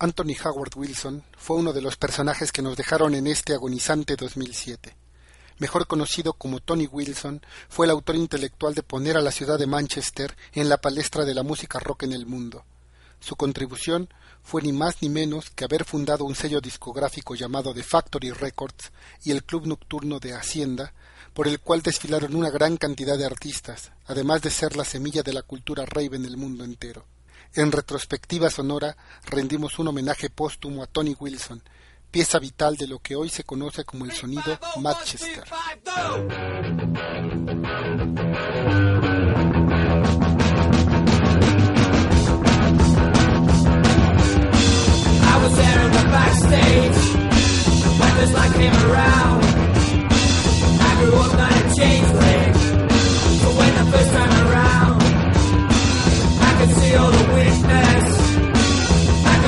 Anthony Howard Wilson fue uno de los personajes que nos dejaron en este agonizante 2007. Mejor conocido como Tony Wilson, fue el autor intelectual de poner a la ciudad de Manchester en la palestra de la música rock en el mundo. Su contribución fue ni más ni menos que haber fundado un sello discográfico llamado The Factory Records y el Club Nocturno de Hacienda, por el cual desfilaron una gran cantidad de artistas, además de ser la semilla de la cultura rave en el mundo entero. En retrospectiva sonora rendimos un homenaje póstumo a Tony Wilson, pieza vital de lo que hoy se conoce como el sonido Manchester.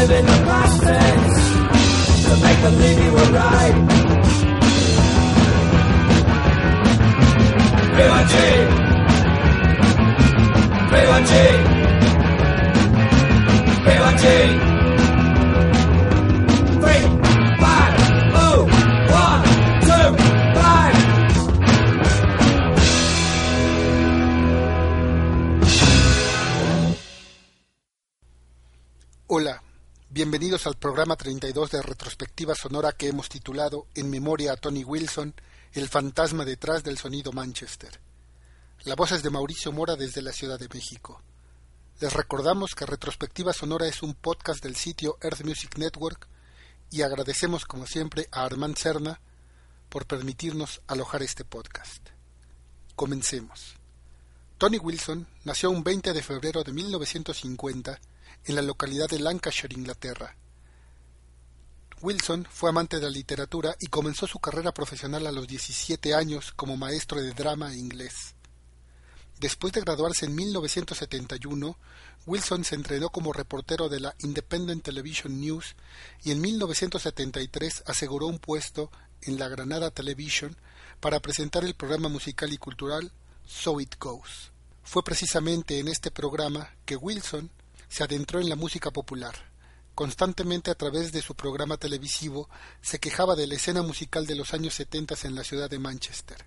live in the past tense to make believe you were right. PYG! PYG! PYG! Hola. Bienvenidos al programa 32 de retrospectiva sonora que hemos titulado En memoria a Tony Wilson, el fantasma detrás del sonido Manchester. La voz es de Mauricio Mora desde la Ciudad de México. Les recordamos que Retrospectiva Sonora es un podcast del sitio Earth Music Network y agradecemos como siempre a Armand Cerna por permitirnos alojar este podcast. Comencemos. Tony Wilson nació un 20 de febrero de 1950 en la localidad de Lancashire, Inglaterra. Wilson fue amante de la literatura y comenzó su carrera profesional a los 17 años como maestro de drama inglés. Después de graduarse en 1971, Wilson se entrenó como reportero de la Independent Television News y en 1973 aseguró un puesto en la Granada Television para presentar el programa musical y cultural So It Goes. Fue precisamente en este programa que Wilson se adentró en la música popular. Constantemente a través de su programa televisivo se quejaba de la escena musical de los años 70 en la ciudad de Manchester.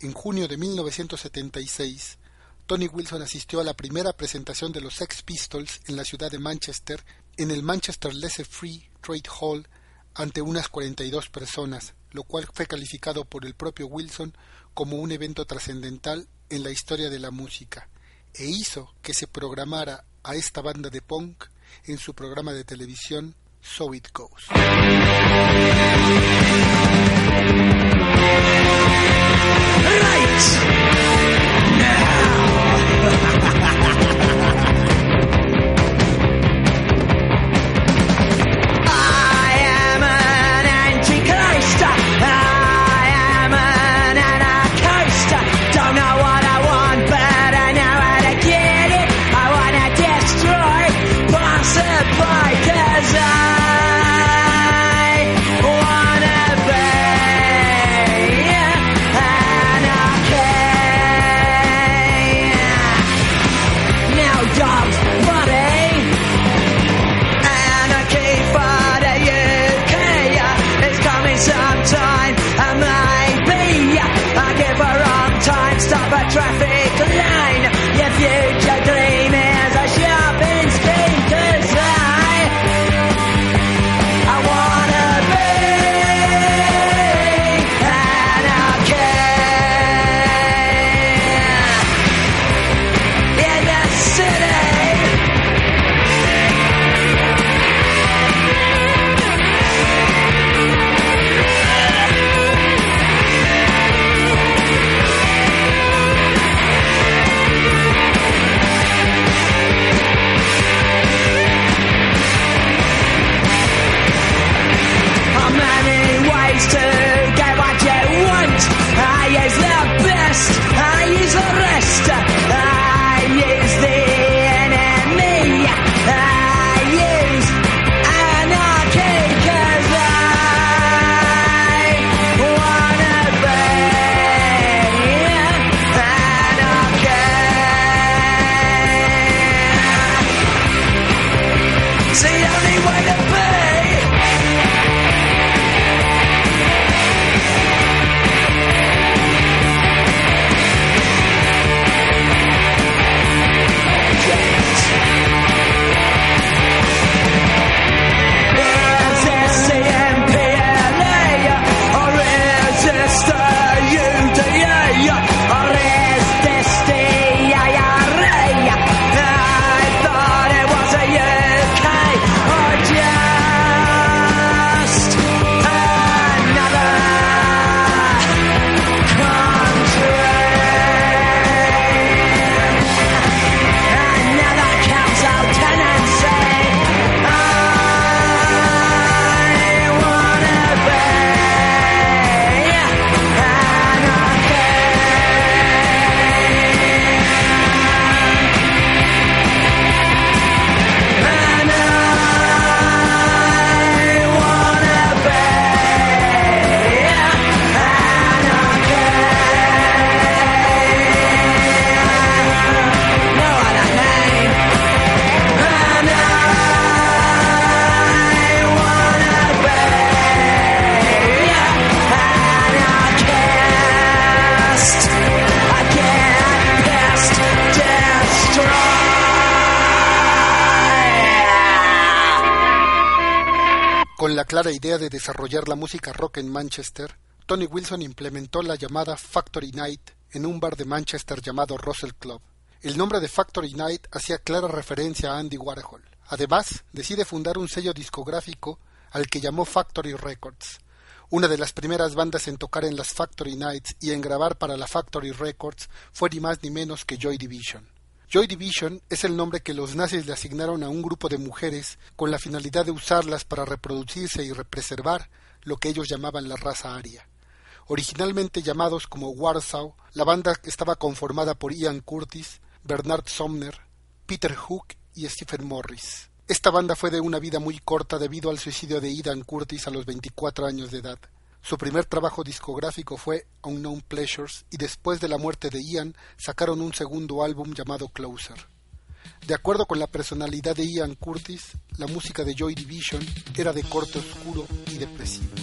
En junio de 1976, Tony Wilson asistió a la primera presentación de los Sex Pistols en la ciudad de Manchester, en el Manchester Laissez Free Trade Hall, ante unas 42 personas, lo cual fue calificado por el propio Wilson como un evento trascendental en la historia de la música, e hizo que se programara a esta banda de punk en su programa de televisión So It Goes. De desarrollar la música rock en Manchester, Tony Wilson implementó la llamada Factory Night en un bar de Manchester llamado Russell Club. El nombre de Factory Night hacía clara referencia a Andy Warhol. Además, decide fundar un sello discográfico al que llamó Factory Records. Una de las primeras bandas en tocar en las Factory Nights y en grabar para la Factory Records fue ni más ni menos que Joy Division. Joy Division es el nombre que los nazis le asignaron a un grupo de mujeres con la finalidad de usarlas para reproducirse y preservar lo que ellos llamaban la raza aria. Originalmente llamados como Warsaw, la banda estaba conformada por Ian Curtis, Bernard Sumner, Peter Hook y Stephen Morris. Esta banda fue de una vida muy corta debido al suicidio de Ian Curtis a los 24 años de edad. Su primer trabajo discográfico fue Unknown Pleasures y después de la muerte de Ian sacaron un segundo álbum llamado Closer. De acuerdo con la personalidad de Ian Curtis, la música de Joy Division era de corte oscuro y depresivo.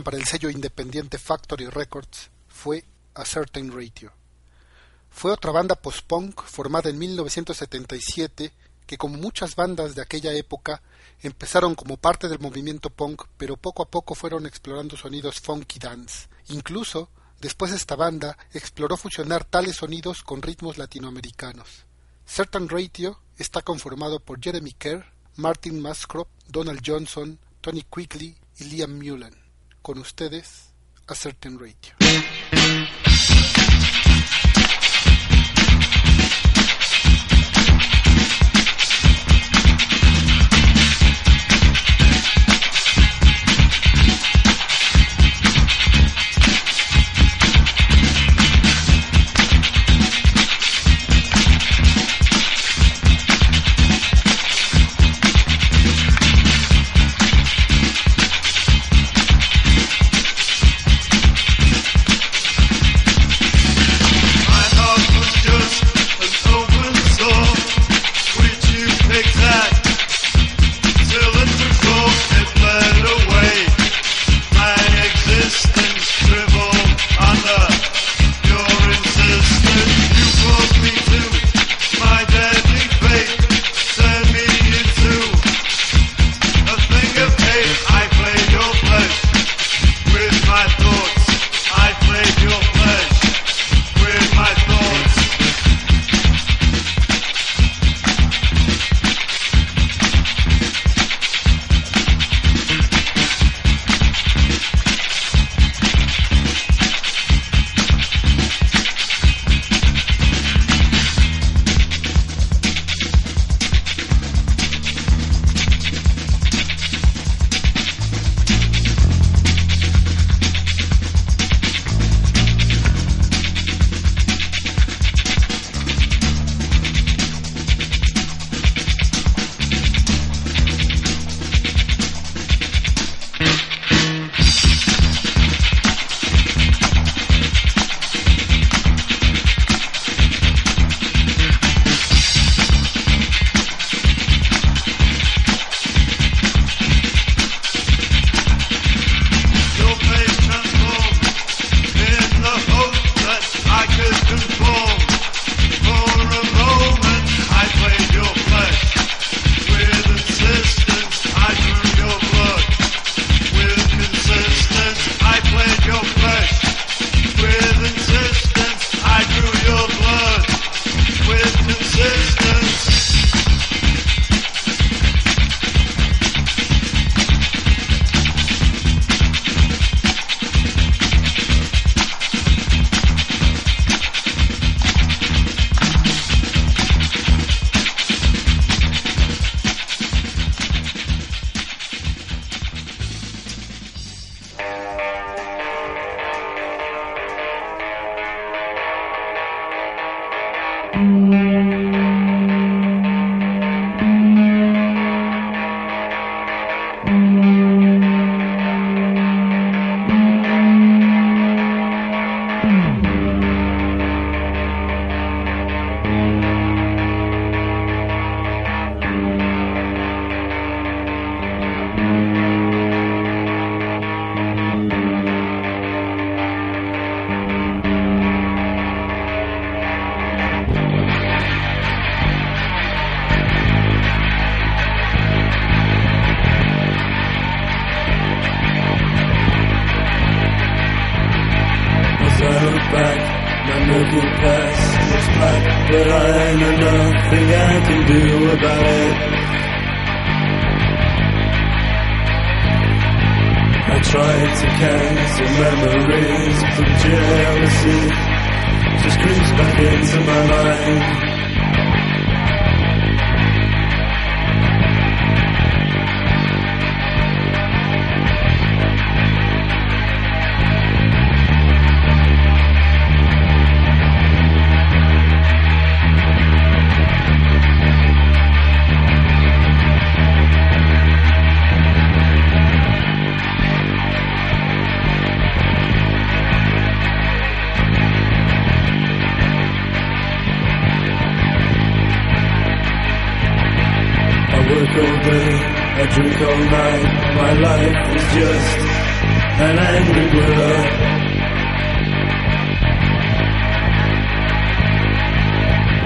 Para el sello independiente Factory Records fue A Certain Ratio. Fue otra banda post-punk formada en 1977 que como muchas bandas de aquella época empezaron como parte del movimiento punk, pero poco a poco fueron explorando sonidos funky dance. Incluso, después esta banda exploró fusionar tales sonidos con ritmos latinoamericanos. Certain Ratio está conformado por Jeremy Kerr, Martin Musgrove, Donald Johnson, Tony Quigley y Liam Mullen. Con ustedes, A Certain Ratio.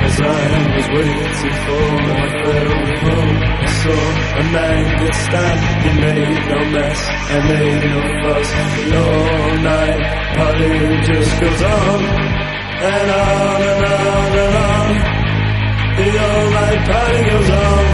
As I was waiting for my federal home, I saw a man get stabbed. He made no mess and made no fuss. The all-night party just goes on and on and on and on. The all-night party goes on.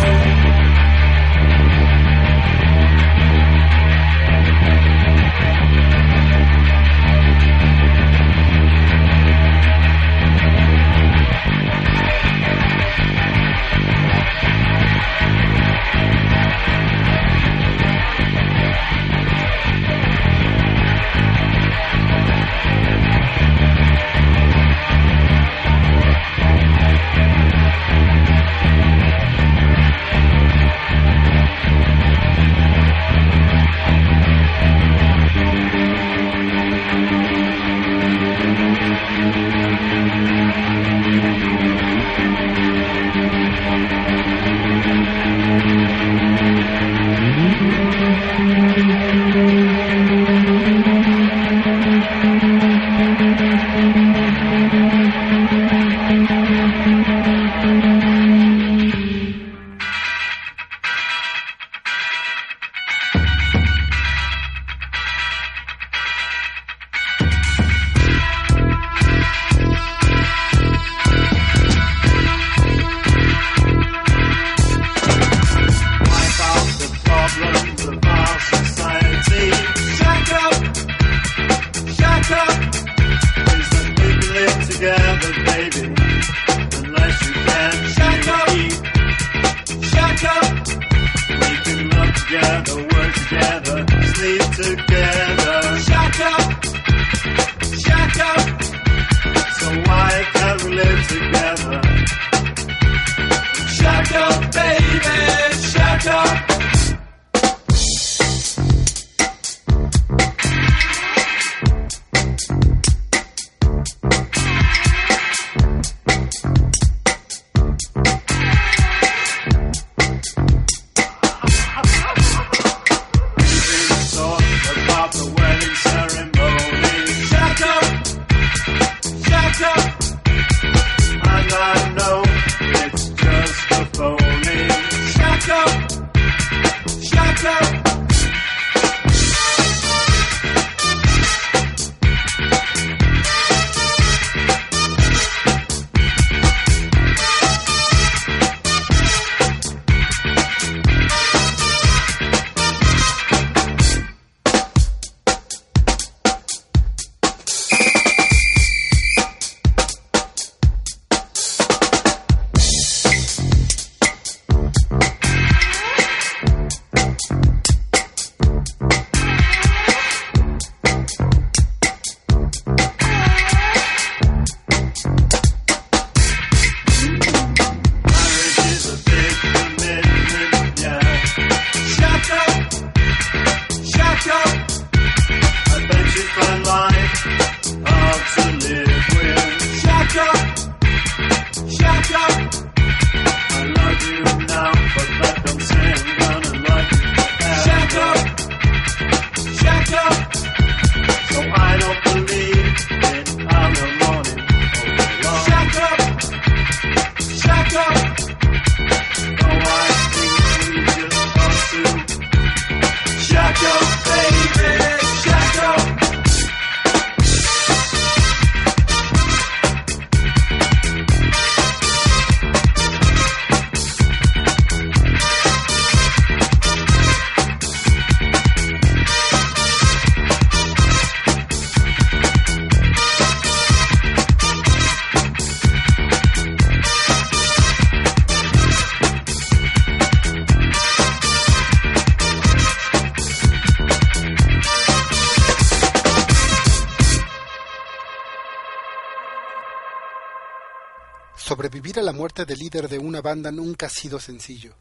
A la muerte del líder de una banda nunca ha sido sencillo.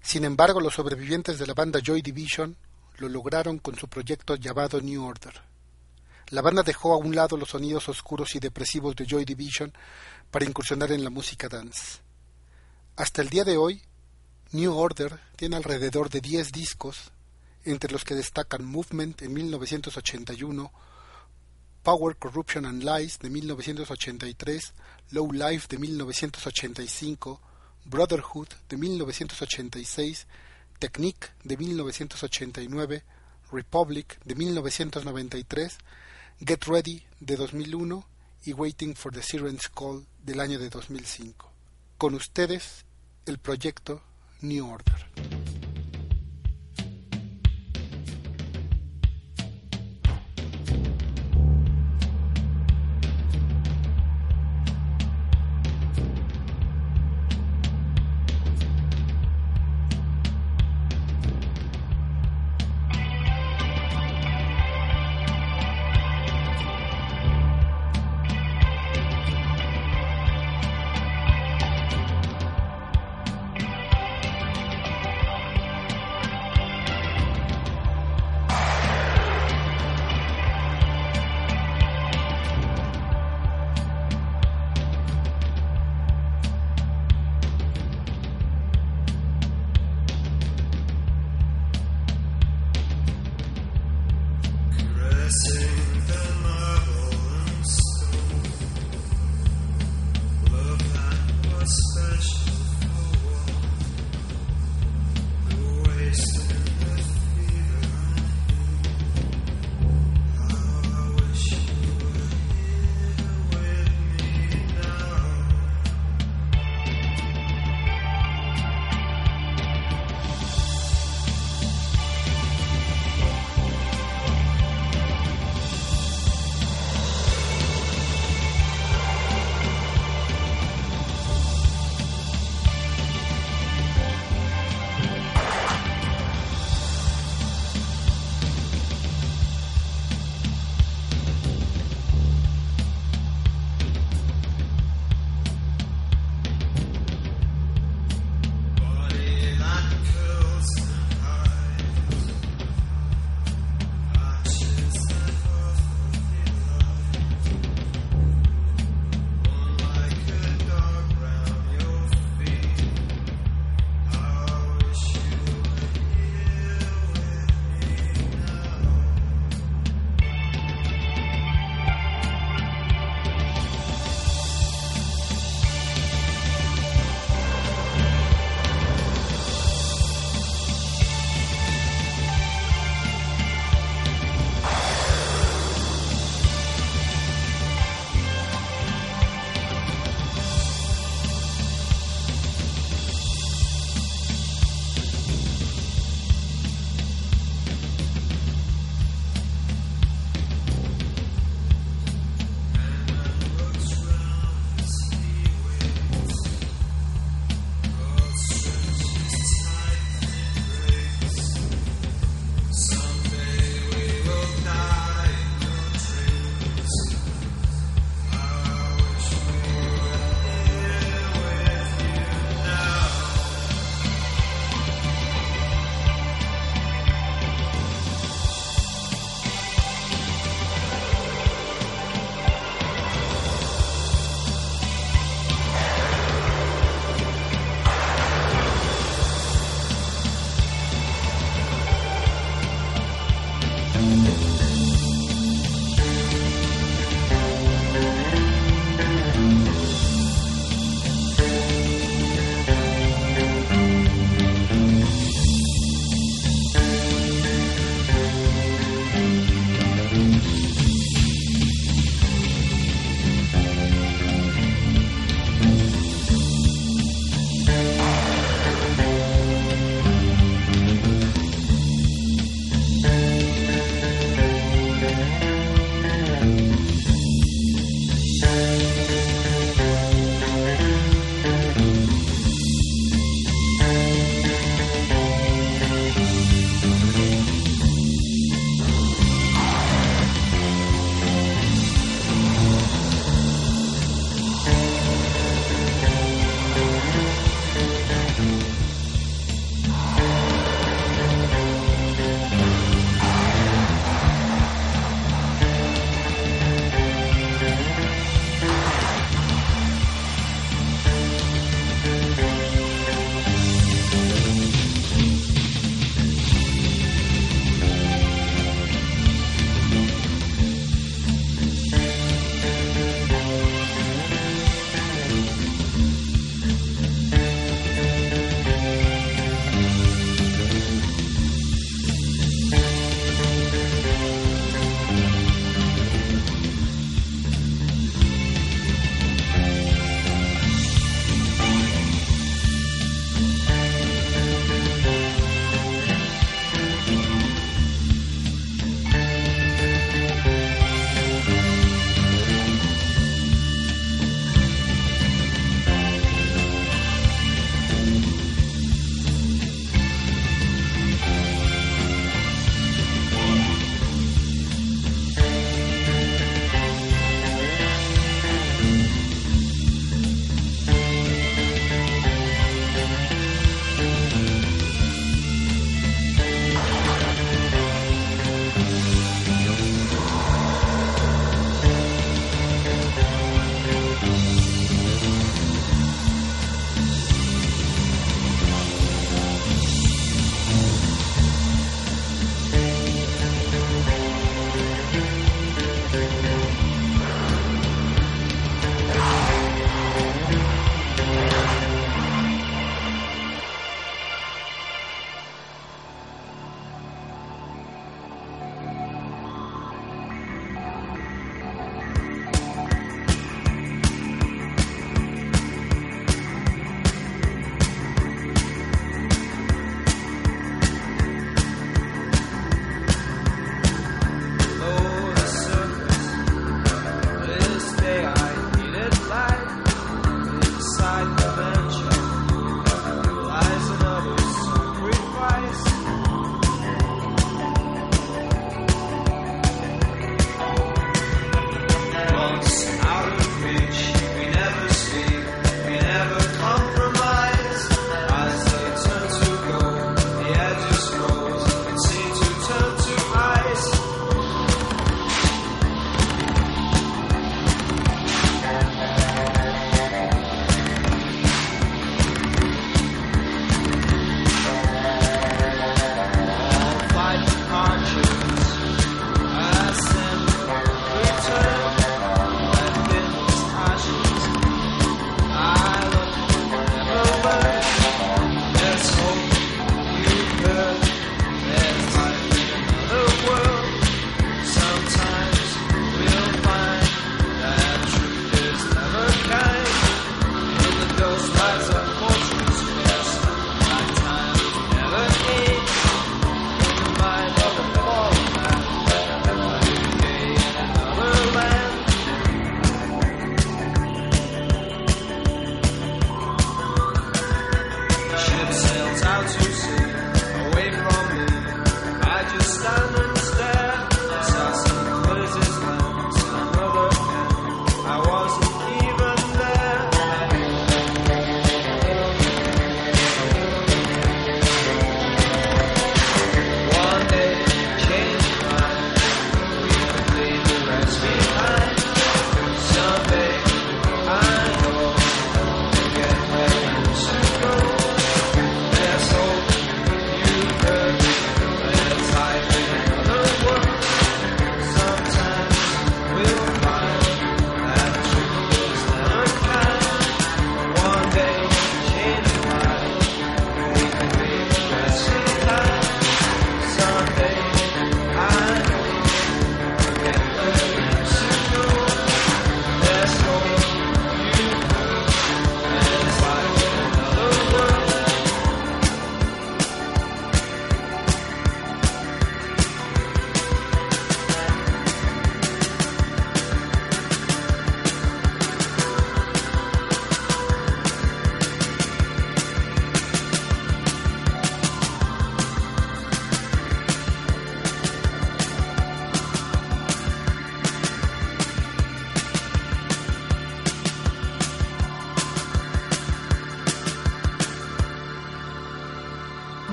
Sin embargo, los sobrevivientes de la banda Joy Division lo lograron con su proyecto llamado New Order. La banda dejó a un lado los sonidos oscuros y depresivos de Joy Division para incursionar en la música dance. Hasta el día de hoy, New Order tiene alrededor de 10 discos entre los que destacan Movement en 1981, Power, Corruption and Lies de 1983, Low Life de 1985, Brotherhood de 1986, Technique de 1989, Republic de 1993, Get Ready de 2001 y Waiting for the Siren's Call del año de 2005. Con ustedes, el proyecto New Order.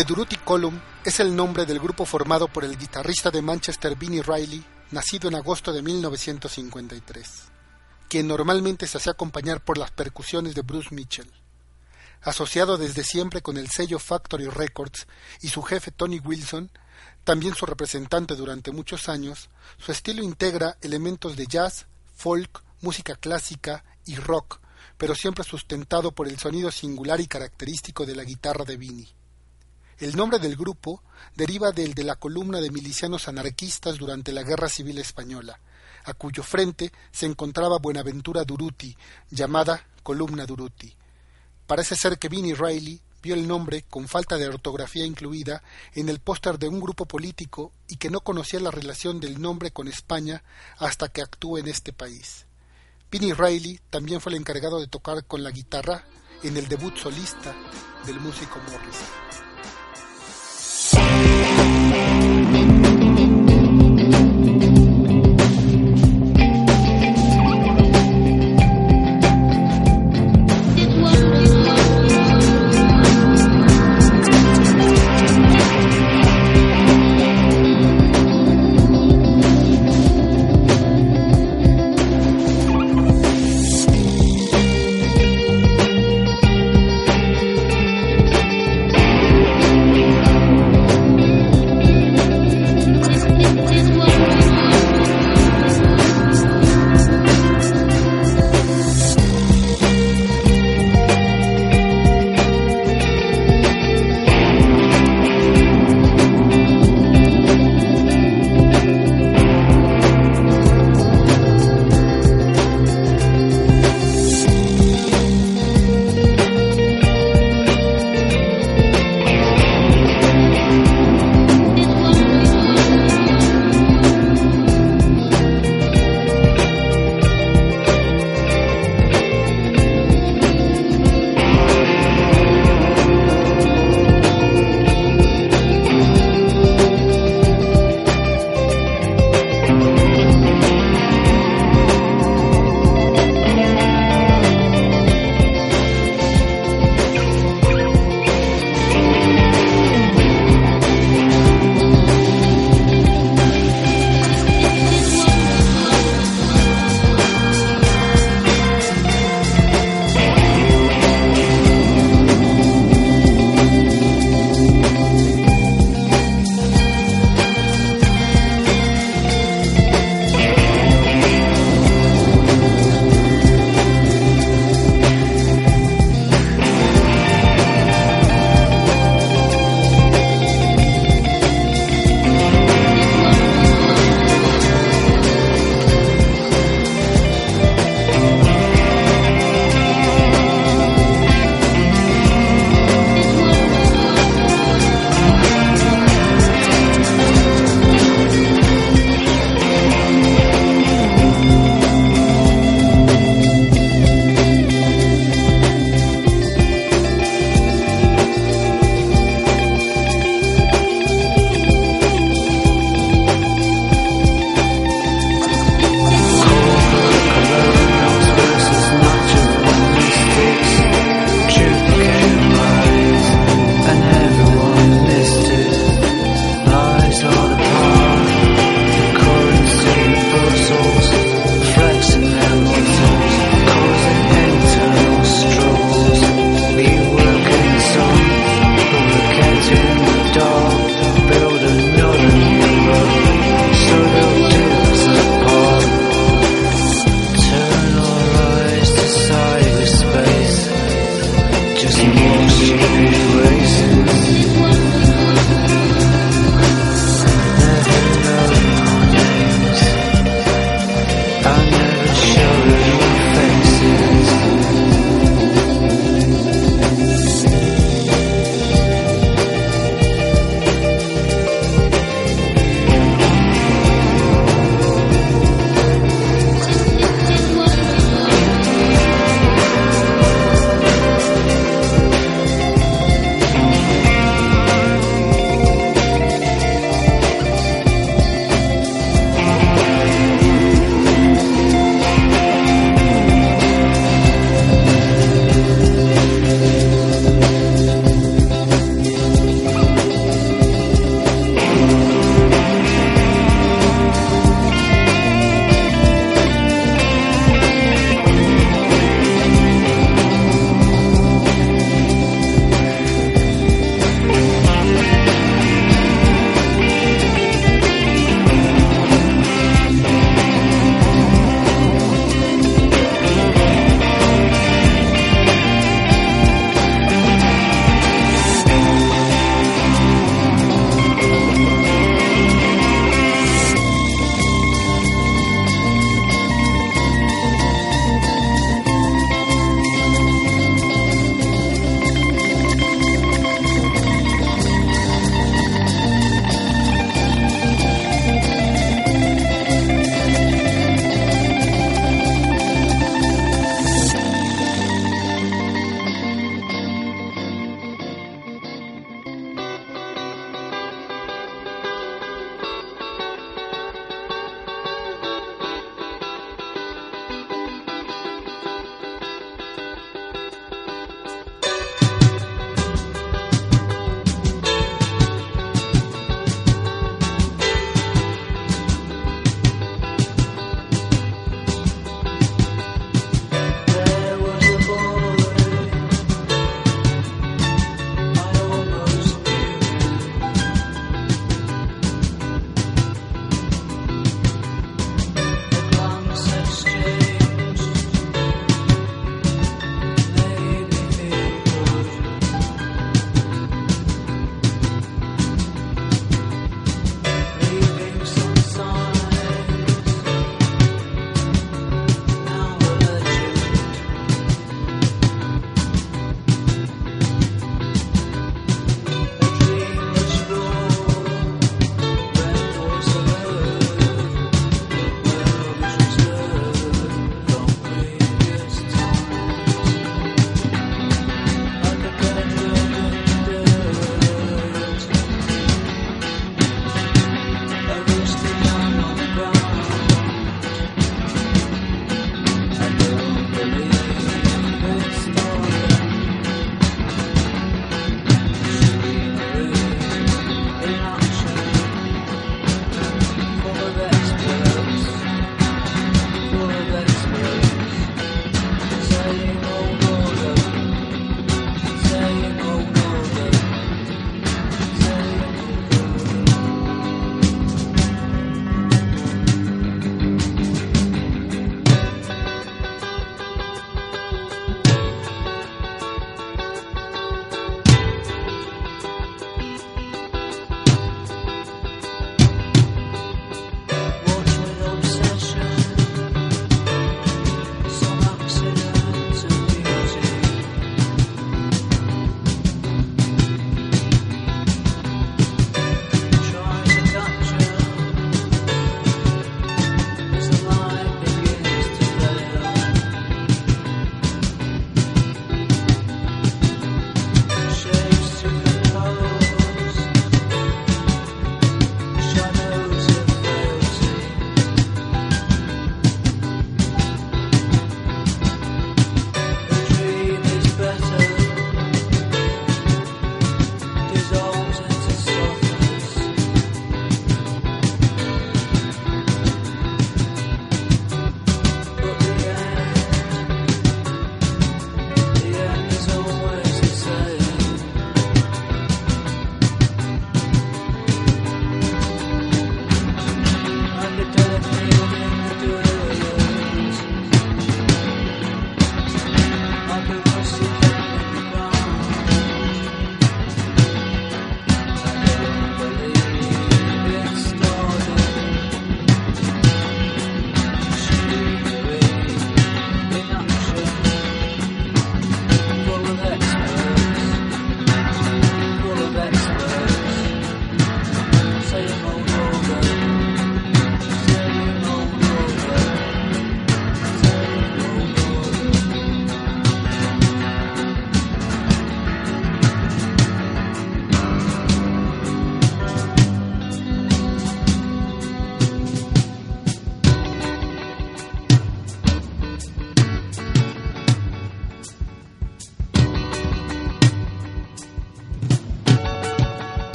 The Durutti Column es el nombre del grupo formado por el guitarrista de Manchester Vinnie Riley, nacido en agosto de 1953, quien normalmente se hace acompañar por las percusiones de Bruce Mitchell. Asociado desde siempre con el sello Factory Records y su jefe Tony Wilson, también su representante durante muchos años, su estilo integra elementos de jazz, folk, música clásica y rock, pero siempre sustentado por el sonido singular y característico de la guitarra de Vinnie. El nombre del grupo deriva del de la columna de milicianos anarquistas durante la Guerra Civil Española, a cuyo frente se encontraba Buenaventura Durruti, llamada Columna Durruti. Parece ser que Vinnie Riley vio el nombre, con falta de ortografía incluida, en el póster de un grupo político y que no conocía la relación del nombre con España hasta que actuó en este país. Vinnie Riley también fue el encargado de tocar con la guitarra en el debut solista del músico Morris.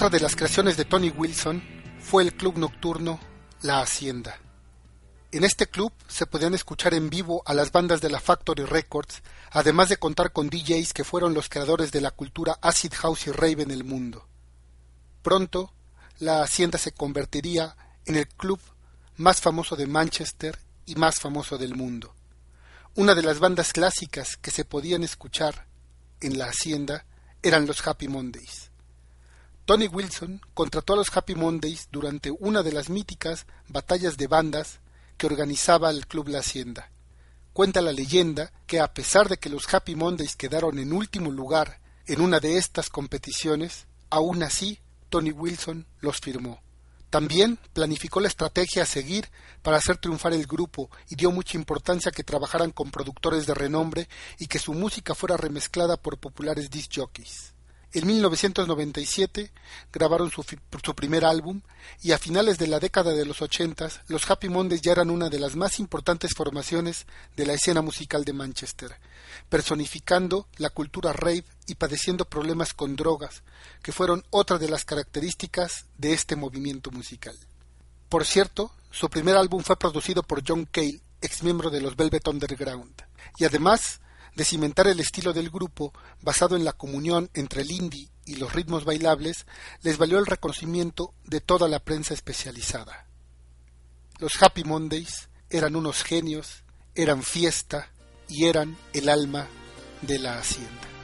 Otra de las creaciones de Tony Wilson fue el club nocturno La Hacienda. En este club se podían escuchar en vivo a las bandas de la Factory Records, además de contar con DJs que fueron los creadores de la cultura acid house y rave en el mundo. Pronto, la hacienda se convertiría en el club más famoso de Manchester y más famoso del mundo. Una de las bandas clásicas que se podían escuchar en la hacienda eran los Happy Mondays. Tony Wilson contrató a los Happy Mondays durante una de las míticas batallas de bandas que organizaba el Club La Hacienda. Cuenta la leyenda que a pesar de que los Happy Mondays quedaron en último lugar en una de estas competiciones, aún así Tony Wilson los firmó. También planificó la estrategia a seguir para hacer triunfar el grupo y dio mucha importancia que trabajaran con productores de renombre y que su música fuera remezclada por populares disc jockeys. En 1997 grabaron su, primer álbum y a finales de la década de los ochentas los Happy Mondays ya eran una de las más importantes formaciones de la escena musical de Manchester, personificando la cultura rave y padeciendo problemas con drogas, que fueron otra de las características de este movimiento musical. Por cierto, su primer álbum fue producido por John Cale, ex miembro de los Velvet Underground, y además de cimentar el estilo del grupo basado en la comunión entre el indie y los ritmos bailables, les valió el reconocimiento de toda la prensa especializada. Los Happy Mondays eran unos genios, eran fiesta y eran el alma de la hacienda.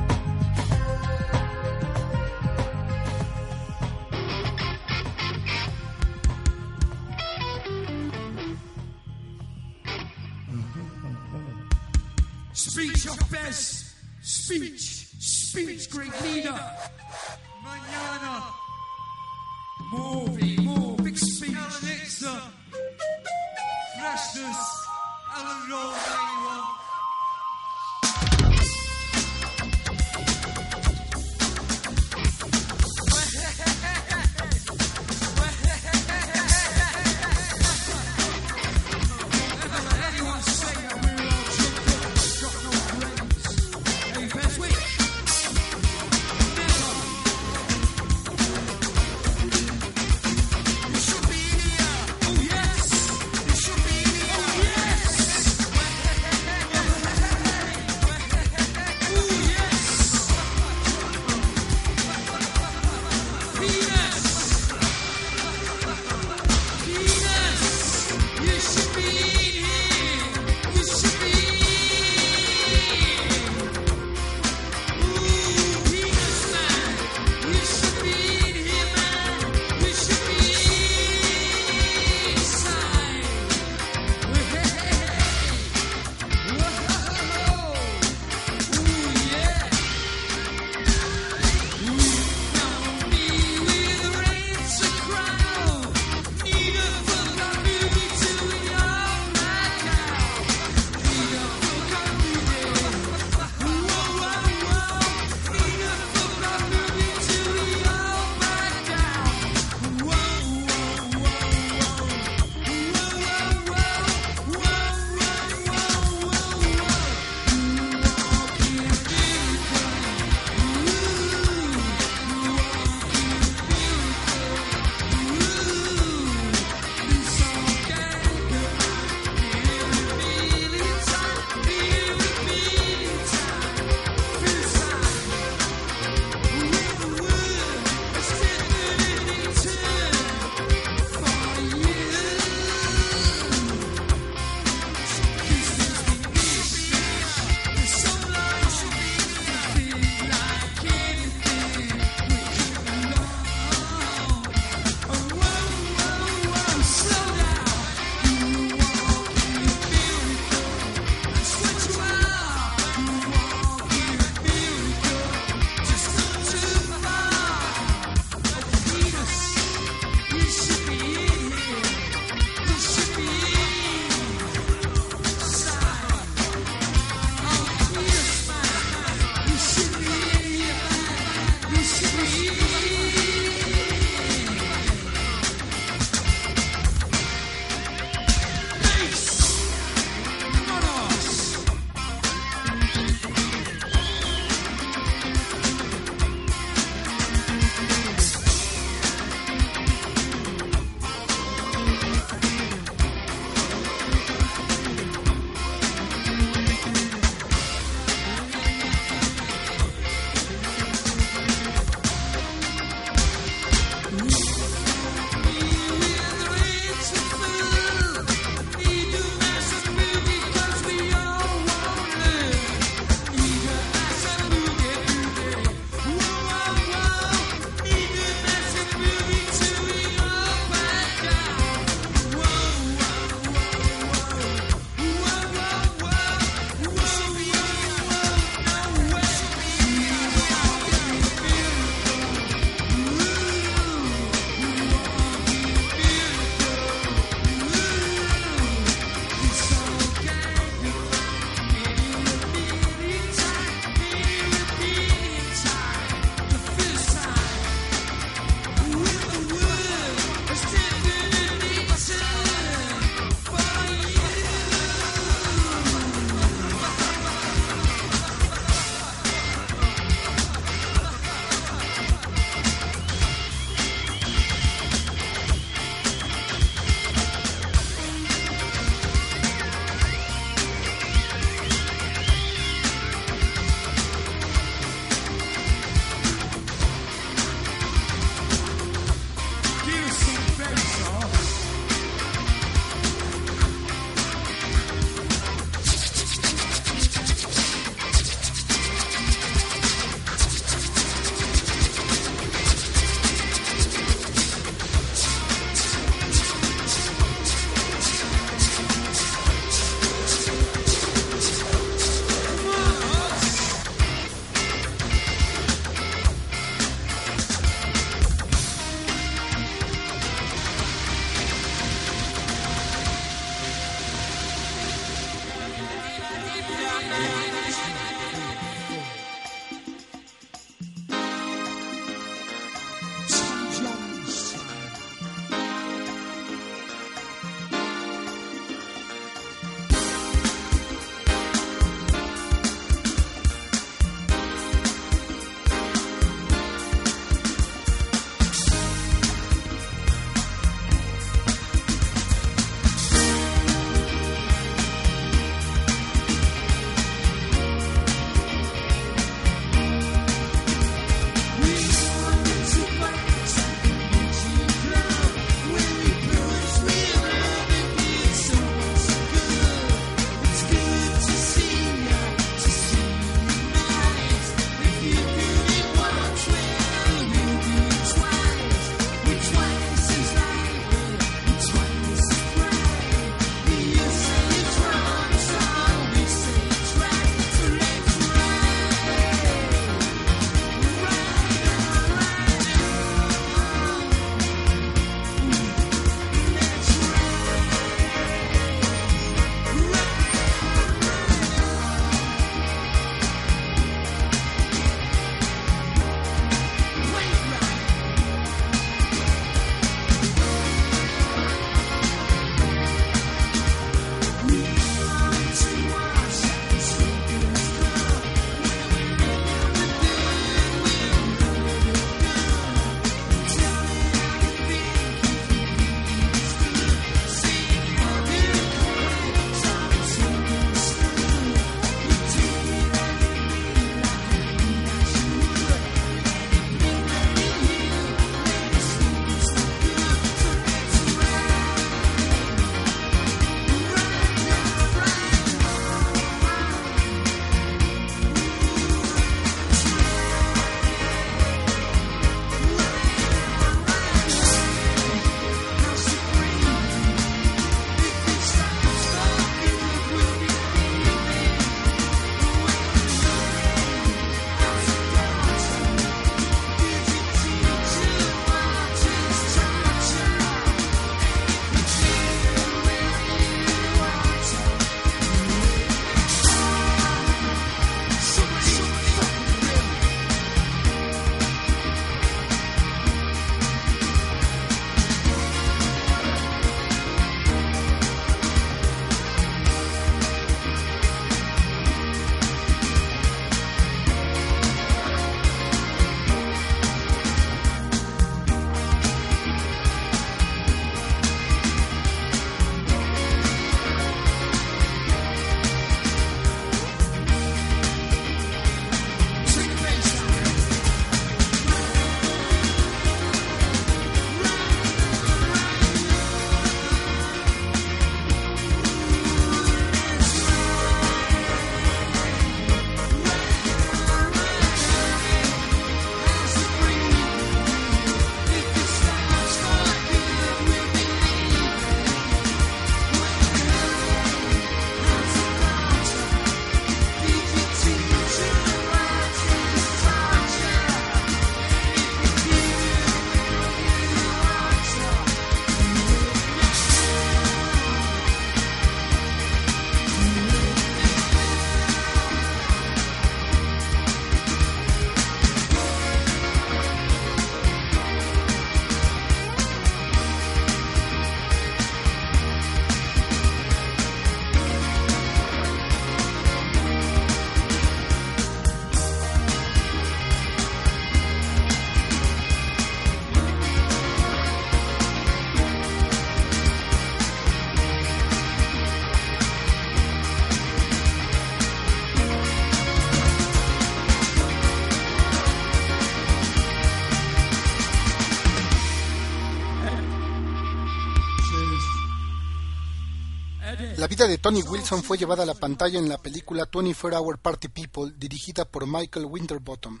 Vida de Tony Wilson fue llevada a la pantalla en la película 24 Hour Party People dirigida por Michael Winterbottom.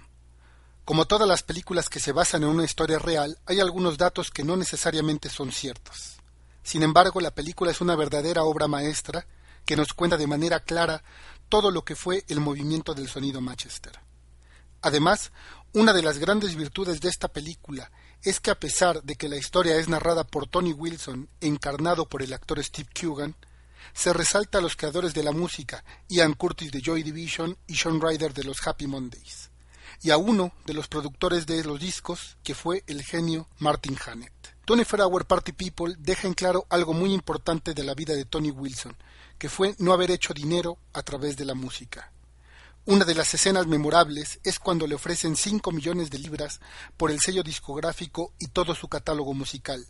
Como todas las películas que se basan en una historia real, hay algunos datos que no necesariamente son ciertos. Sin embargo, la película es una verdadera obra maestra que nos cuenta de manera clara todo lo que fue el movimiento del sonido Manchester. Además, una de las grandes virtudes de esta película es que a pesar de que la historia es narrada por Tony Wilson, encarnado por el actor Steve Coogan, se resalta a los creadores de la música, Ian Curtis de Joy Division y Sean Ryder de los Happy Mondays, y a uno de los productores de los discos, que fue el genio Martin Hannett. Tony Hour Party People deja en claro algo muy importante de la vida de Tony Wilson, que fue no haber hecho dinero a través de la música. Una de las escenas memorables es cuando le ofrecen 5 millones de libras por el sello discográfico y todo su catálogo musical,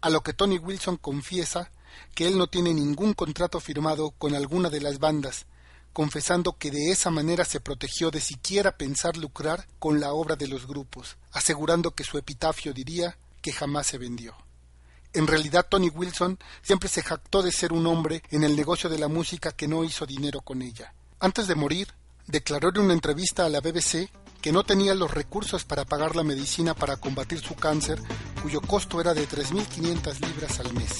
a lo que Tony Wilson confiesa que él no tiene ningún contrato firmado con alguna de las bandas, confesando que de esa manera se protegió de siquiera pensar lucrar con la obra de los grupos, asegurando que su epitafio diría que jamás se vendió. En realidad Tony Wilson siempre se jactó de ser un hombre en el negocio de la música que no hizo dinero con ella. Antes de morir, declaró en una entrevista a la BBC que no tenía los recursos para pagar la medicina para combatir su cáncer, cuyo costo era de 3.500 libras al mes.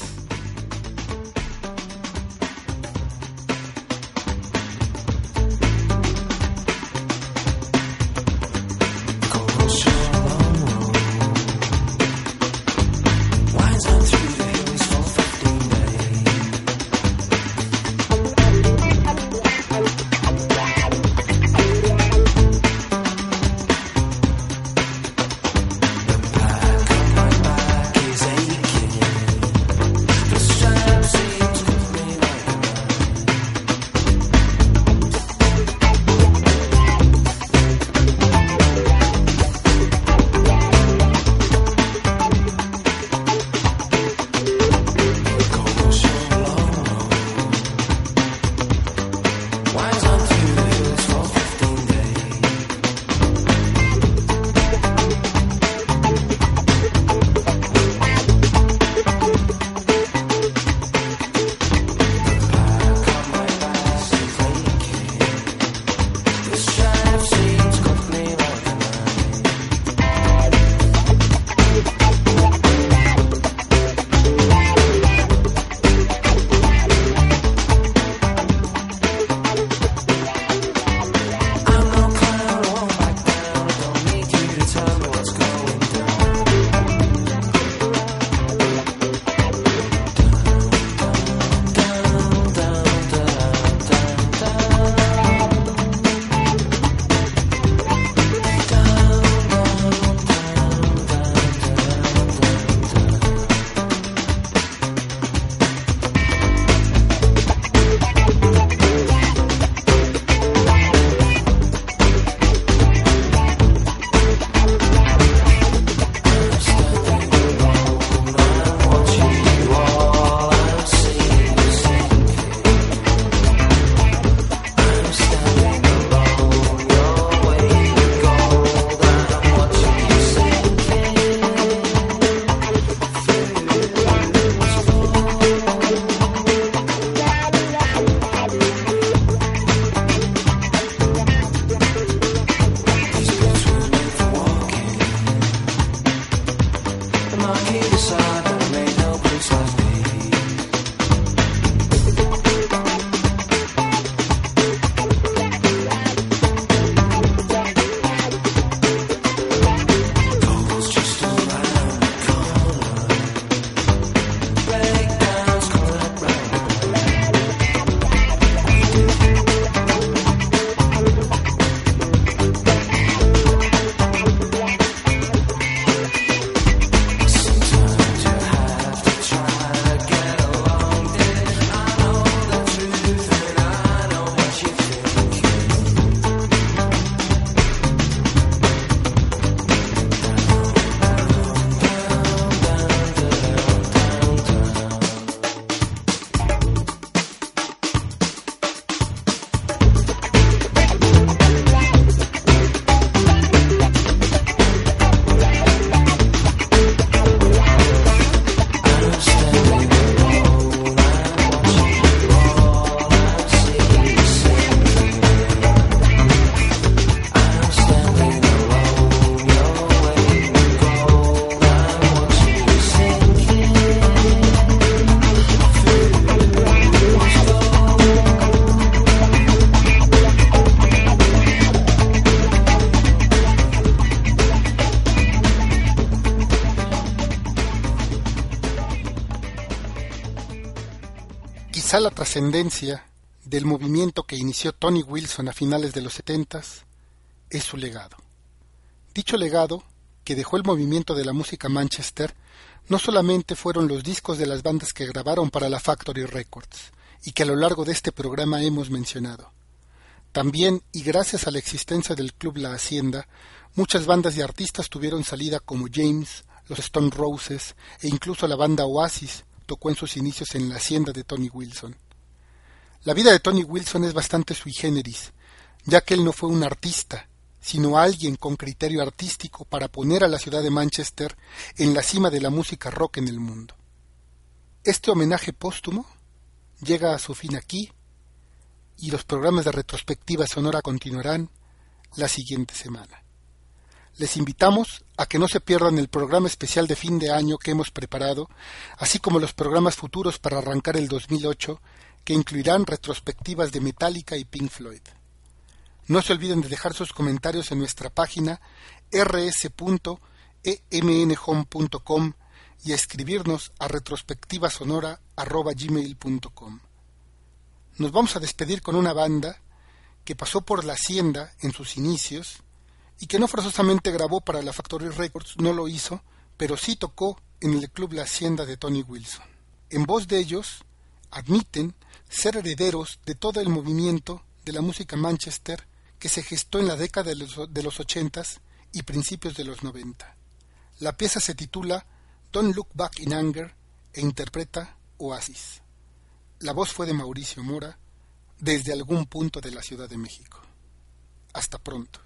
Trascendencia del movimiento que inició Tony Wilson a finales de los setentas es su legado. Dicho legado, que dejó el movimiento de la música Manchester, no solamente fueron los discos de las bandas que grabaron para la Factory Records, y que a lo largo de este programa hemos mencionado. También, y gracias a la existencia del Club La Hacienda, muchas bandas y artistas tuvieron salida como James, los Stone Roses e incluso la banda Oasis tocó en sus inicios en la hacienda de Tony Wilson. La vida de Tony Wilson es bastante sui generis, ya que él no fue un artista, sino alguien con criterio artístico para poner a la ciudad de Manchester en la cima de la música rock en el mundo. Este homenaje póstumo llega a su fin aquí y los programas de retrospectiva sonora continuarán la siguiente semana. Les invitamos a que no se pierdan el programa especial de fin de año que hemos preparado, así como los programas futuros para arrancar el 2008 que incluirán retrospectivas de Metallica y Pink Floyd. No se olviden de dejar sus comentarios en nuestra página rs.emnhome.com y escribirnos a retrospectivasonora.gmail.com. Nos vamos a despedir con una banda que pasó por la hacienda en sus inicios y que no forzosamente grabó para la Factory Records, no lo hizo, pero sí tocó en el club La Hacienda de Tony Wilson. En voz de ellos, admiten ser herederos de todo el movimiento de la música Manchester que se gestó en la década de los, de los 80 y principios de los 90. La pieza se titula Don't Look Back in Anger e interpreta Oasis. La voz fue de Mauricio Mora desde algún punto de la Ciudad de México. Hasta pronto.